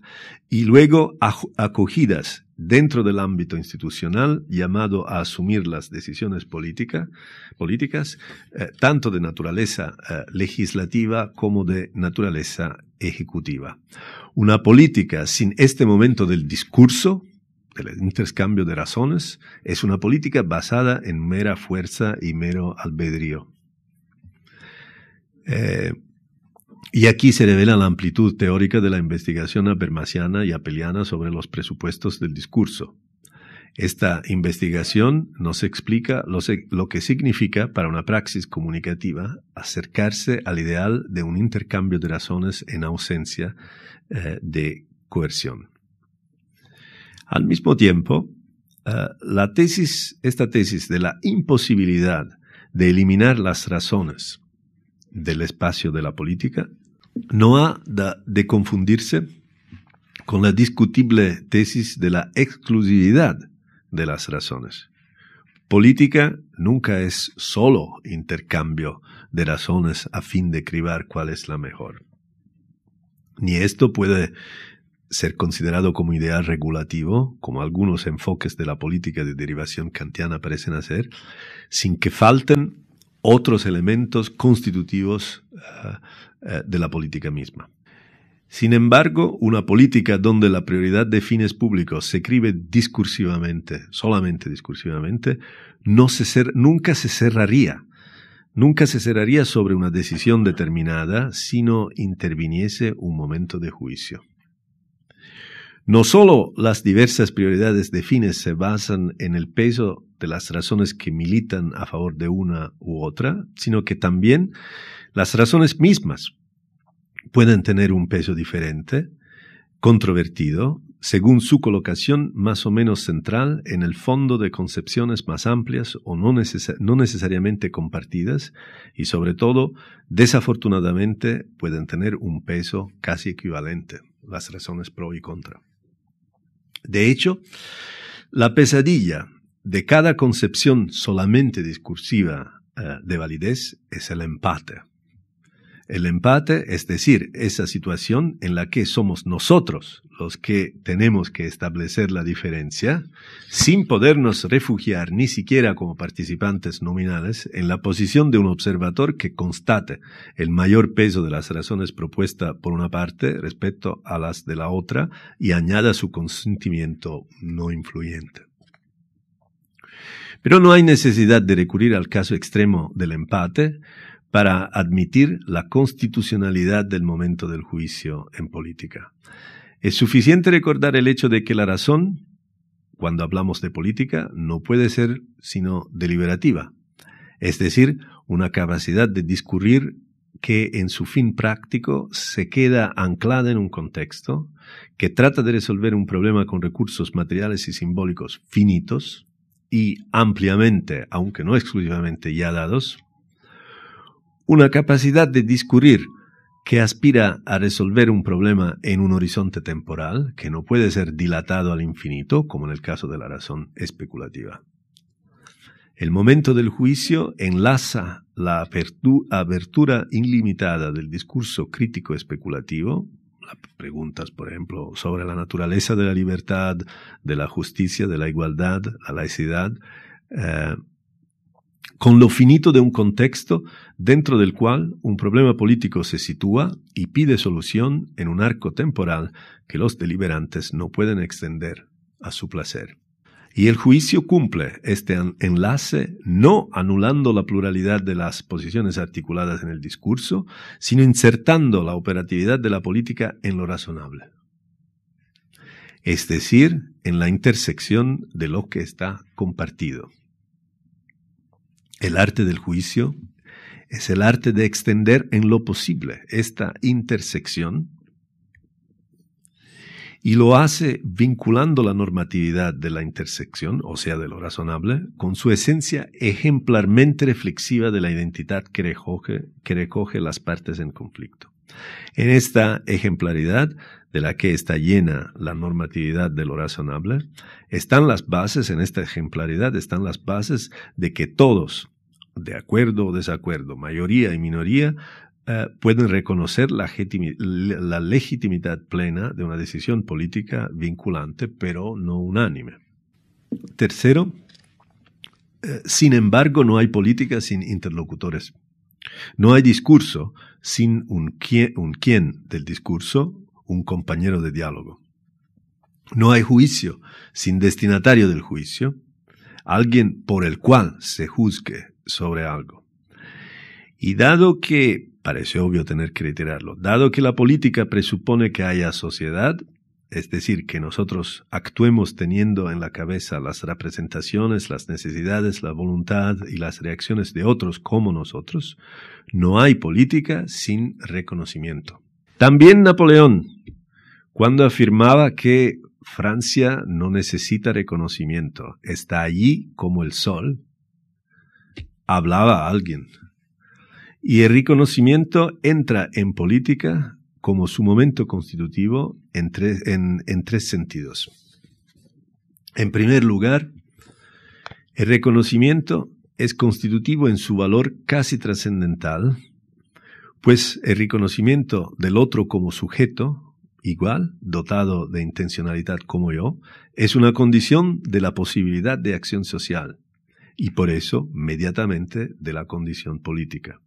Y luego acogidas dentro del ámbito institucional llamado a asumir las decisiones políticas, eh, tanto de naturaleza eh, legislativa como de naturaleza ejecutiva. Una política sin este momento del discurso, del intercambio de razones, es una política basada en mera fuerza y mero albedrío. Eh, y aquí se revela la amplitud teórica de la investigación abermasiana y apeliana sobre los presupuestos del discurso. Esta investigación nos explica lo, que significa para una praxis comunicativa acercarse al ideal de un intercambio de razones en ausencia eh, de coerción. Al mismo tiempo, eh, la tesis, esta tesis de la imposibilidad de eliminar las razones del espacio de la política no ha de confundirse con la discutible tesis de la exclusividad de las razones. Política nunca es solo intercambio de razones a fin de cribar cuál es la mejor. Ni esto puede ser considerado como ideal regulativo, como algunos enfoques de la política de derivación kantiana parecen hacer, sin que falten otros elementos constitutivos eh, eh, de la política misma. Sin embargo, una política donde la prioridad de fines públicos se escribe discursivamente, solamente discursivamente, nunca se cerraría, nunca se cerraría sobre una decisión determinada si no interviniese un momento de juicio. No solo las diversas prioridades de fines se basan en el peso de las razones que militan a favor de una u otra, sino que también las razones mismas pueden tener un peso diferente, controvertido, según su colocación más o menos central en el fondo de concepciones más amplias o no, no, necesariamente compartidas y sobre todo, desafortunadamente, pueden tener un peso casi equivalente, las razones pro y contra. De hecho, la pesadilla de cada concepción solamente discursiva eh, de validez es el empate. El empate, es decir, esa situación en la que somos nosotros los que tenemos que establecer la diferencia, sin podernos refugiar ni siquiera como participantes nominales en la posición de un observador que constate el mayor peso de las razones propuestas por una parte respecto a las de la otra y añada su consentimiento no influyente. Pero no hay necesidad de recurrir al caso extremo del empate, para admitir la constitucionalidad del momento del juicio en política. Es suficiente recordar el hecho de que la razón, cuando hablamos de política, no puede ser sino deliberativa, es decir, una capacidad de discurrir que en su fin práctico se queda anclada en un contexto, que trata de resolver un problema con recursos materiales y simbólicos finitos y ampliamente, aunque no exclusivamente ya dados, una capacidad de discurrir que aspira a resolver un problema en un horizonte temporal que no puede ser dilatado al infinito, como en el caso de la razón especulativa. El momento del juicio enlaza la abertura ilimitada del discurso crítico especulativo, preguntas, por ejemplo, sobre la naturaleza de la libertad, de la justicia, de la igualdad, la laicidad, eh, con lo finito de un contexto dentro del cual un problema político se sitúa y pide solución en un arco temporal que los deliberantes no pueden extender a su placer. Y el juicio cumple este enlace no anulando la pluralidad de las posiciones articuladas en el discurso, sino insertando la operatividad de la política en lo razonable. Es decir, en la intersección de lo que está compartido. El arte del juicio es el arte de extender en lo posible esta intersección y lo hace vinculando la normatividad de la intersección, o sea, de lo razonable, con su esencia ejemplarmente reflexiva de la identidad que recoge, las partes en conflicto. En esta ejemplaridad de la que está llena la normatividad de lo razonable, están las bases, en esta ejemplaridad están las bases de que todos, de acuerdo o desacuerdo, mayoría y minoría, eh, pueden reconocer la, legitimidad plena de una decisión política vinculante, pero no unánime. Tercero, eh, sin embargo, no hay política sin interlocutores. No hay discurso sin un un quién del discurso, un compañero de diálogo. No hay juicio sin destinatario del juicio, alguien por el cual se juzgue sobre algo. Y dado que, parece obvio tener que reiterarlo, dado que la política presupone que haya sociedad, es decir, que nosotros actuemos teniendo en la cabeza las representaciones, las necesidades, la voluntad y las reacciones de otros como nosotros, no hay política sin reconocimiento. También Napoleón, cuando afirmaba que Francia no necesita reconocimiento, está allí como el sol, hablaba a alguien. Y el reconocimiento entra en política como su momento constitutivo en tres, en, tres sentidos. En primer lugar, el reconocimiento es constitutivo en su valor casi trascendental, pues el reconocimiento del otro como sujeto, igual, dotado de intencionalidad como yo, es una condición de la posibilidad de acción social y por eso, mediatamente, de la condición política.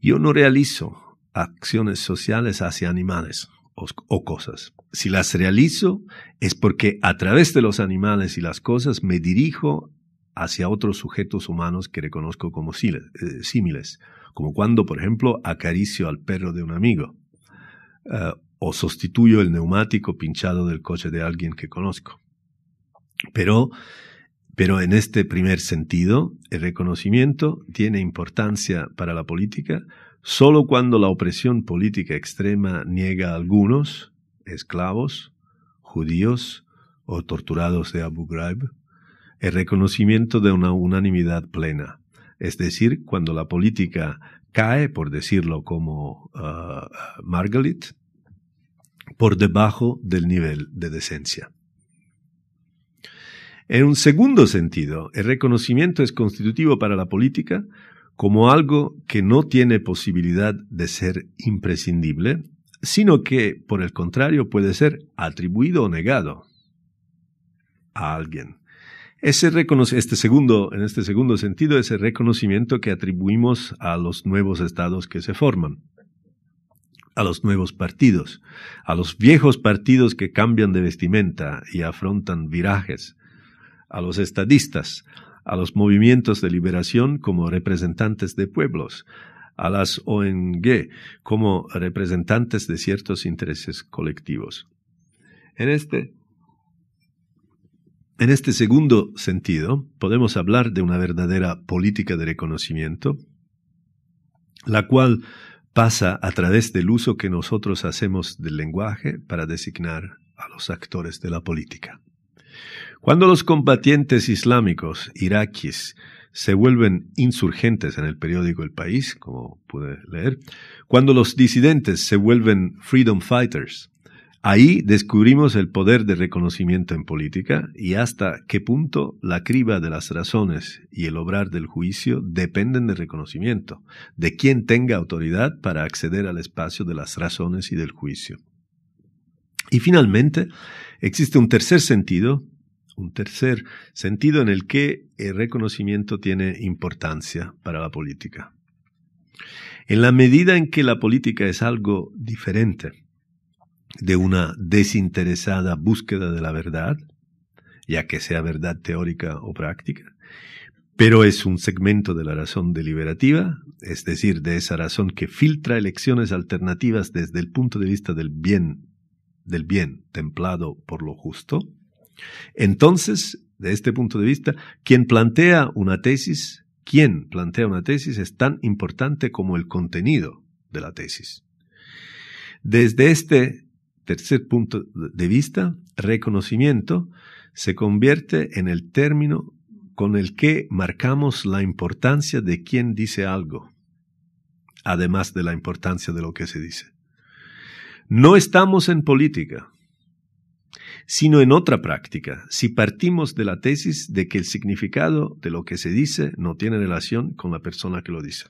Yo no realizo acciones sociales hacia animales o, cosas. Si las realizo es porque a través de los animales y las cosas me dirijo hacia otros sujetos humanos que reconozco como eh, símiles, como cuando, por ejemplo, acaricio al perro de un amigo, eh, o sustituyo el neumático pinchado del coche de alguien que conozco. Pero, pero en este primer sentido, el reconocimiento tiene importancia para la política Solo cuando la opresión política extrema niega a algunos, esclavos, judíos o torturados de Abu Ghraib, el reconocimiento de una unanimidad plena, es decir, cuando la política cae, por decirlo como uh, Margalit, por debajo del nivel de decencia. En un segundo sentido, el reconocimiento es constitutivo para la política como algo que no tiene posibilidad de ser imprescindible, sino que, por el contrario, puede ser atribuido o negado a alguien. Ese este segundo, en este segundo sentido, ese reconocimiento que atribuimos a los nuevos estados que se forman, a los nuevos partidos, a los viejos partidos que cambian de vestimenta y afrontan virajes, a los estadistas, a los movimientos de liberación como representantes de pueblos, a las ONG como representantes de ciertos intereses colectivos. En este, en este segundo sentido, podemos hablar de una verdadera política de reconocimiento, la cual pasa a través del uso que nosotros hacemos del lenguaje para designar a los actores de la política. Cuando los combatientes islámicos iraquíes se vuelven insurgentes en el periódico El País, como pude leer, cuando los disidentes se vuelven freedom fighters, ahí descubrimos el poder de reconocimiento en política y hasta qué punto la criba de las razones y el obrar del juicio dependen del reconocimiento, de quien tenga autoridad para acceder al espacio de las razones y del juicio. Y finalmente, existe un tercer sentido un tercer sentido en el que el reconocimiento tiene importancia para la política. En la medida en que la política es algo diferente de una desinteresada búsqueda de la verdad, ya que sea verdad teórica o práctica, pero es un segmento de la razón deliberativa, es decir, de esa razón que filtra elecciones alternativas desde el punto de vista del bien, del bien templado por lo justo, entonces, de este punto de vista, quien plantea una tesis, quien plantea una tesis es tan importante como el contenido de la tesis. Desde este tercer punto de vista, reconocimiento se convierte en el término con el que marcamos la importancia de quien dice algo, además de la importancia de lo que se dice. No estamos en política, sino en otra práctica, si partimos de la tesis de que el significado de lo que se dice no tiene relación con la persona que lo dice.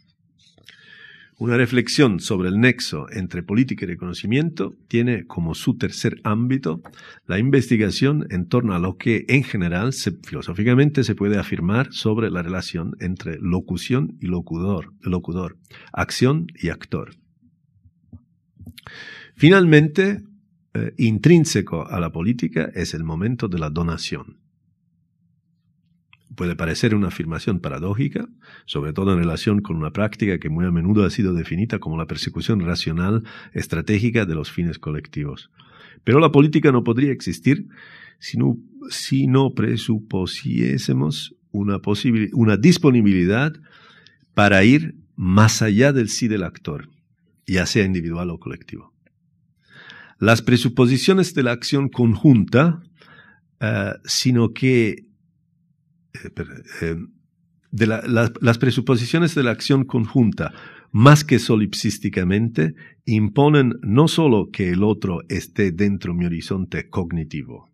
Una reflexión sobre el nexo entre política y reconocimiento tiene como su tercer ámbito la investigación en torno a lo que en general filosóficamente se puede afirmar sobre la relación entre locución y locutor, locutor, acción y actor. Finalmente, eh, intrínseco a la política es el momento de la donación. Puede parecer una afirmación paradójica, sobre todo en relación con una práctica que muy a menudo ha sido definida como la persecución racional estratégica de los fines colectivos. Pero la política no podría existir si no, si presupusiésemos una, una disponibilidad para ir más allá del sí del actor, ya sea individual o colectivo. Las presuposiciones de la acción conjunta, eh, sino que eh, eh, de las presuposiciones de la acción conjunta, más que solipsísticamente, imponen no solo que el otro esté dentro de mi horizonte cognitivo,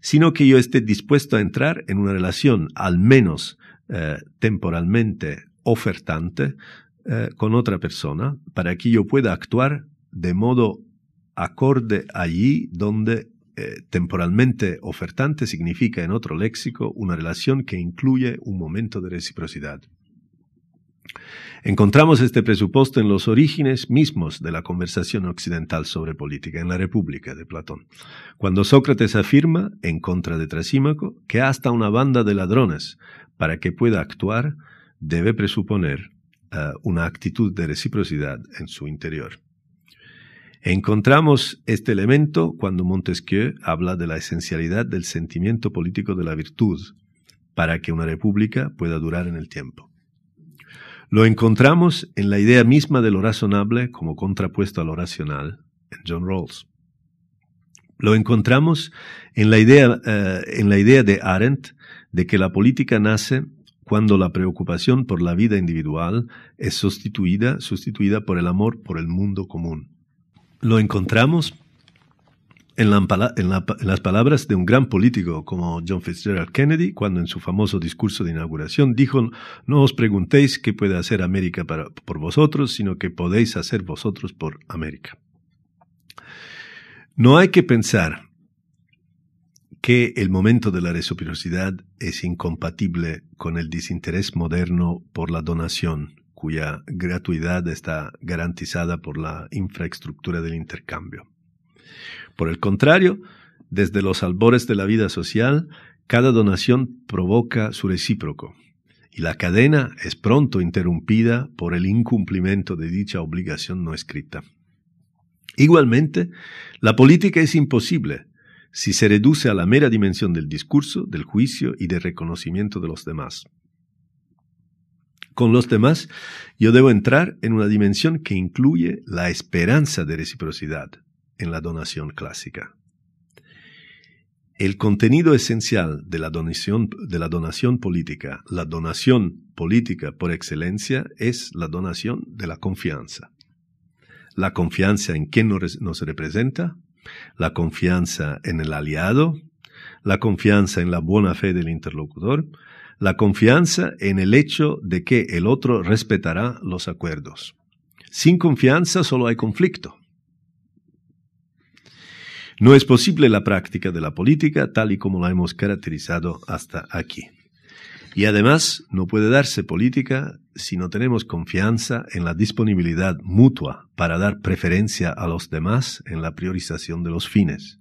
sino que yo esté dispuesto a entrar en una relación, al menos temporalmente ofertante, con otra persona, para que yo pueda actuar de modo acorde allí donde eh, temporalmente ofertante significa en otro léxico una relación que incluye un momento de reciprocidad. Encontramos este presupuesto en los orígenes mismos de la conversación occidental sobre política, en la República de Platón, cuando Sócrates afirma, en contra de Trasímaco, que hasta una banda de ladrones, para que pueda actuar, debe presuponer eh, una actitud de reciprocidad en su interior. Encontramos este elemento cuando Montesquieu habla de la esencialidad del sentimiento político de la virtud para que una república pueda durar en el tiempo. Lo encontramos en la idea misma de lo razonable como contrapuesto a lo racional en John Rawls. Lo encontramos en la idea, eh, en la idea de Arendt de que la política nace cuando la preocupación por la vida individual es sustituida, sustituida por el amor por el mundo común. Lo encontramos en, las palabras de un gran político como John Fitzgerald Kennedy, cuando en su famoso discurso de inauguración dijo, no os preguntéis qué puede hacer América por vosotros, sino que podéis hacer vosotros por América. No hay que pensar que el momento de la reciprocidad es incompatible con el desinterés moderno por la donación, cuya gratuidad está garantizada por la infraestructura del intercambio. Por el contrario, desde los albores de la vida social, cada donación provoca su recíproco, y la cadena es pronto interrumpida por el incumplimiento de dicha obligación no escrita. Igualmente, la política es imposible si se reduce a la mera dimensión del discurso, del juicio y del reconocimiento de los demás. Con los demás, yo debo entrar en una dimensión que incluye la esperanza de reciprocidad en la donación clásica. El contenido esencial de la donación, política, la donación política por excelencia, es la donación de la confianza. La confianza en quien nos representa, la confianza en el aliado, la confianza en la buena fe del interlocutor, la confianza en el hecho de que el otro respetará los acuerdos. Sin confianza solo hay conflicto. No es posible la práctica de la política tal y como la hemos caracterizado hasta aquí. Y además no puede darse política si no tenemos confianza en la disponibilidad mutua para dar preferencia a los demás en la priorización de los fines,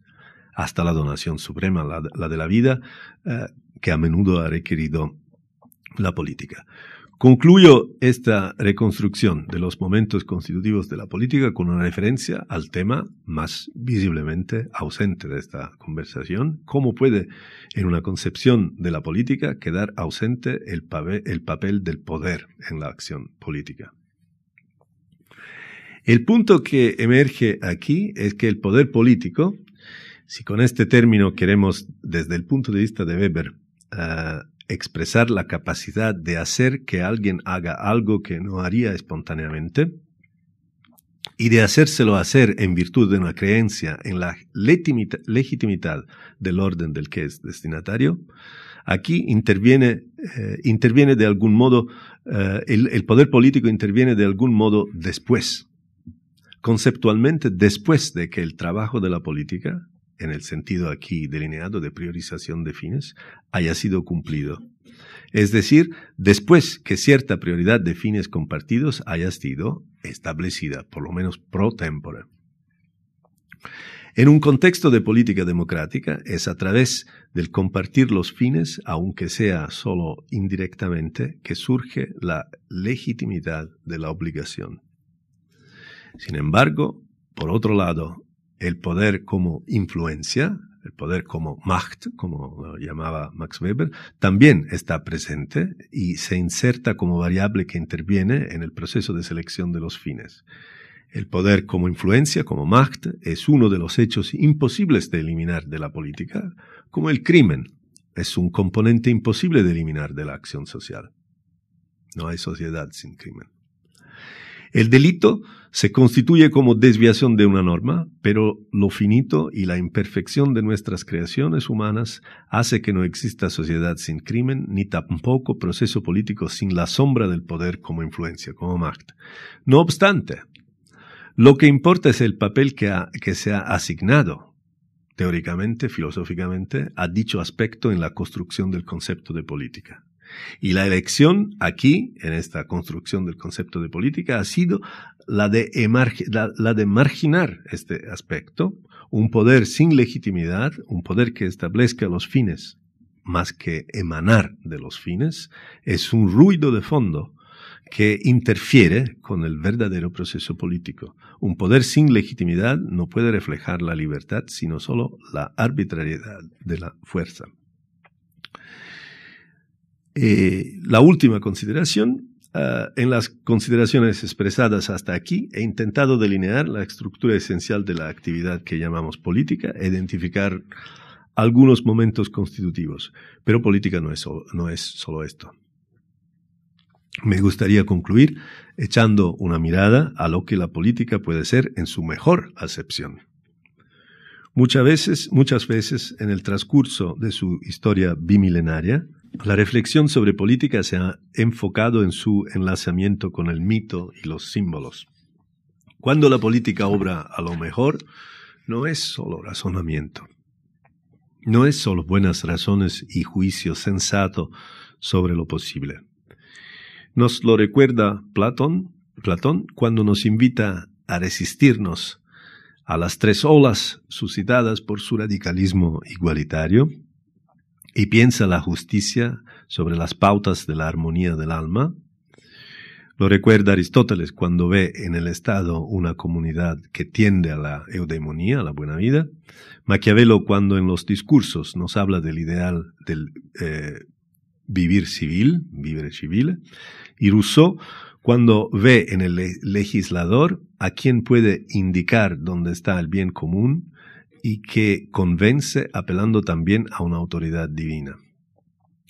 hasta la donación suprema, la, de la vida, eh, que a menudo ha requerido la política. Concluyo esta reconstrucción de los momentos constitutivos de la política con una referencia al tema más visiblemente ausente de esta conversación, cómo puede en una concepción de la política quedar ausente el, el papel del poder en la acción política. El punto que emerge aquí es que el poder político, si con este término queremos desde el punto de vista de Weber ah, expresar la capacidad de hacer que alguien haga algo que no haría espontáneamente y de hacérselo hacer en virtud de una creencia en la legitimidad del orden del que es destinatario, aquí interviene, eh, interviene de algún modo, eh, el poder político interviene de algún modo después, conceptualmente después de que el trabajo de la política, en el sentido aquí delineado de priorización de fines, haya sido cumplido. Es decir, después que cierta prioridad de fines compartidos haya sido establecida, por lo menos pro tempore. En un contexto de política democrática es a través del compartir los fines, aunque sea solo indirectamente, que surge la legitimidad de la obligación. Sin embargo, por otro lado, el poder como influencia, el poder como Macht, como lo llamaba Max Weber, también está presente y se inserta como variable que interviene en el proceso de selección de los fines. El poder como influencia, como Macht, es uno de los hechos imposibles de eliminar de la política, como el crimen es un componente imposible de eliminar de la acción social. No hay sociedad sin crimen. El delito se constituye como desviación de una norma, pero lo finito y la imperfección de nuestras creaciones humanas hace que no exista sociedad sin crimen, ni tampoco proceso político sin la sombra del poder como influencia, como Macht. No obstante, lo que importa es el papel que, que se ha asignado, teóricamente, filosóficamente, a dicho aspecto en la construcción del concepto de política. Y la elección aquí, en esta construcción del concepto de política, ha sido la de, la, de marginar este aspecto, un poder sin legitimidad, un poder que establezca los fines más que emanar de los fines, es un ruido de fondo que interfiere con el verdadero proceso político. Un poder sin legitimidad no puede reflejar la libertad, sino solo la arbitrariedad de la fuerza. Eh, la última consideración, ah, en las consideraciones expresadas hasta aquí, he intentado delinear la estructura esencial de la actividad que llamamos política, identificar algunos momentos constitutivos. Pero política no es no es solo esto. Me gustaría concluir echando una mirada a lo que la política puede ser en su mejor acepción. Muchas veces, muchas veces en el transcurso de su historia bimilenaria, la reflexión sobre política se ha enfocado en su enlazamiento con el mito y los símbolos. Cuando la política obra a lo mejor, no es solo razonamiento, no es solo buenas razones y juicio sensato sobre lo posible. Nos lo recuerda Platón, Platón cuando nos invita a resistirnos a las tres olas suscitadas por su radicalismo igualitario, y piensa la justicia sobre las pautas de la armonía del alma. Lo recuerda Aristóteles cuando ve en el Estado una comunidad que tiende a la eudemonía, a la buena vida. Maquiavelo cuando en los discursos nos habla del ideal del eh, vivir civil, vivir civil. Y Rousseau cuando ve en el legislador a quien puede indicar dónde está el bien común y que convence apelando también a una autoridad divina.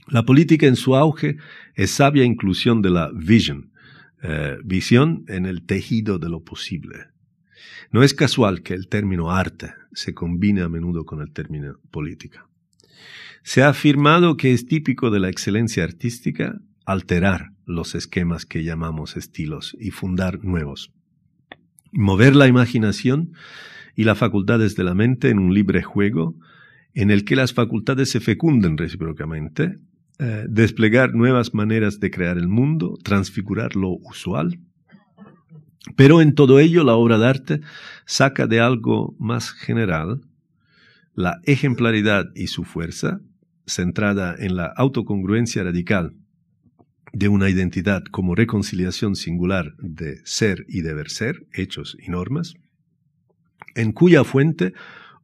La política en su auge es sabia inclusión de la vision, eh, visión en el tejido de lo posible. No es casual que el término arte se combine a menudo con el término política. Se ha afirmado que es típico de la excelencia artística alterar los esquemas que llamamos estilos y fundar nuevos. Mover la imaginación y las facultades de la mente en un libre juego en el que las facultades se fecunden recíprocamente, eh, desplegar nuevas maneras de crear el mundo, transfigurar lo usual. Pero en todo ello la obra de arte saca de algo más general la ejemplaridad y su fuerza, centrada en la autocongruencia radical de una identidad como reconciliación singular de ser y deber ser, hechos y normas, en cuya fuente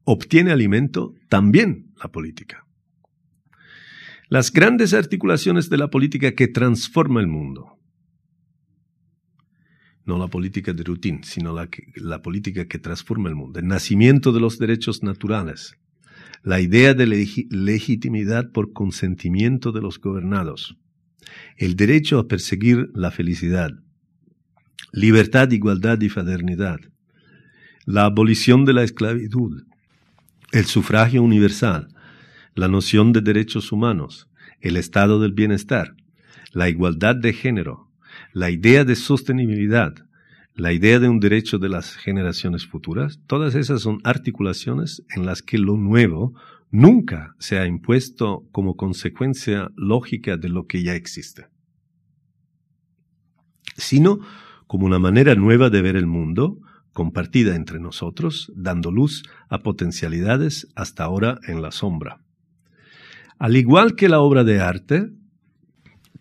obtiene alimento también la política. Las grandes articulaciones de la política que transforma el mundo. No la política de rutina, sino la, la política que transforma el mundo. El nacimiento de los derechos naturales. La idea de legitimidad por consentimiento de los gobernados. El derecho a perseguir la felicidad. Libertad, igualdad y fraternidad la abolición de la esclavitud, el sufragio universal, la noción de derechos humanos, el estado del bienestar, la igualdad de género, la idea de sostenibilidad, la idea de un derecho de las generaciones futuras, todas esas son articulaciones en las que lo nuevo nunca se ha impuesto como consecuencia lógica de lo que ya existe, sino como una manera nueva de ver el mundo, compartida entre nosotros, dando luz a potencialidades hasta ahora en la sombra. Al igual que la obra de arte,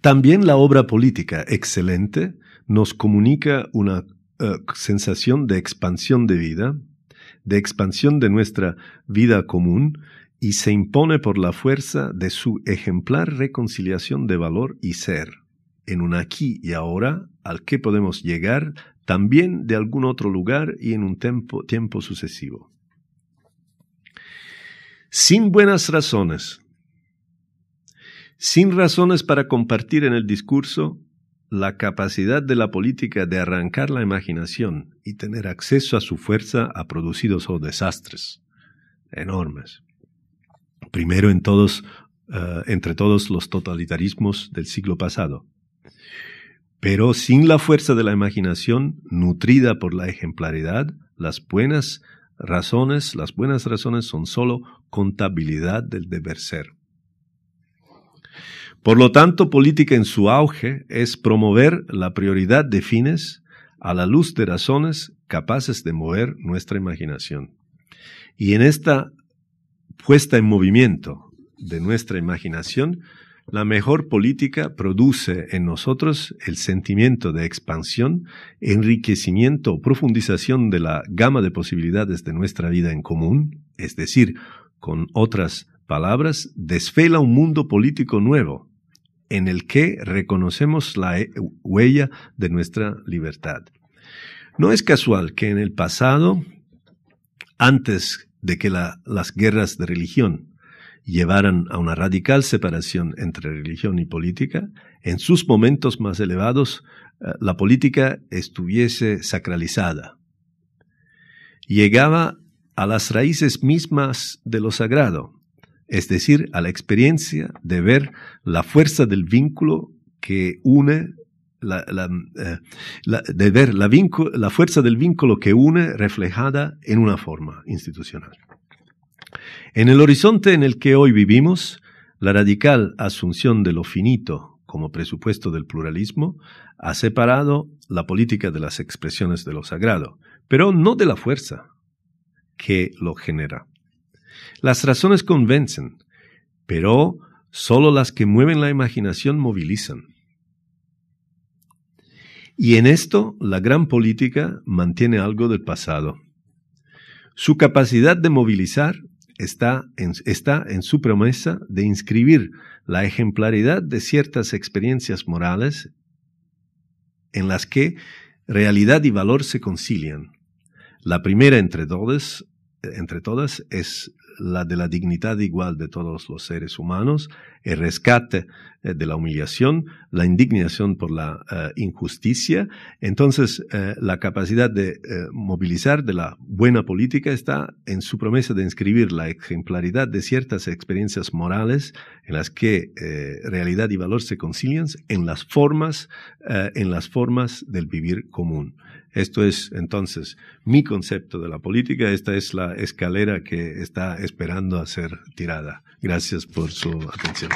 también la obra política excelente nos comunica una eh, sensación de expansión de vida, de expansión de nuestra vida común, y se impone por la fuerza de su ejemplar reconciliación de valor y ser, en un aquí y ahora al que podemos llegar también de algún otro lugar y en un tiempo, sucesivo. Sin buenas razones, sin razones para compartir en el discurso, la capacidad de la política de arrancar la imaginación y tener acceso a su fuerza ha producido solo desastres enormes. Primero en todos, eh, entre todos los totalitarismos del siglo pasado. Pero sin la fuerza de la imaginación, nutrida por la ejemplaridad, las buenas razones, las buenas razones son solo contabilidad del deber ser. Por lo tanto, política en su auge es promover la prioridad de fines a la luz de razones capaces de mover nuestra imaginación. Y en esta puesta en movimiento de nuestra imaginación, la mejor política produce en nosotros el sentimiento de expansión, enriquecimiento o profundización de la gama de posibilidades de nuestra vida en común, es decir, con otras palabras, desvela un mundo político nuevo, en el que reconocemos la huella de nuestra libertad. No es casual que en el pasado, antes de que las guerras de religión llevaran a una radical separación entre religión y política, en sus momentos más elevados eh, la política estuviese sacralizada. Llegaba a las raíces mismas de lo sagrado, es decir, a la experiencia de ver la fuerza del vínculo que une, eh, de ver la fuerza del vínculo que une reflejada en una forma institucional. En el horizonte en el que hoy vivimos, la radical asunción de lo finito como presupuesto del pluralismo ha separado la política de las expresiones de lo sagrado, pero no de la fuerza que lo genera. Las razones convencen, pero solo las que mueven la imaginación movilizan. Y en esto la gran política mantiene algo del pasado. Su capacidad de movilizar está en, está en su promesa de inscribir la ejemplaridad de ciertas experiencias morales en las que realidad y valor se concilian. La primera entre todas, entre todas es la de la dignidad igual de todos los seres humanos, el rescate eh, de la humillación, la indignación por la eh, injusticia. Entonces, eh, la capacidad de movilizar de la buena política está en su promesa de inscribir la ejemplaridad de ciertas experiencias morales en las que realidad y valor se concilian en las formas, en las formas del vivir común. Esto es entonces mi concepto de la política. Esta es la escalera que está esperando a ser tirada. Gracias por su atención.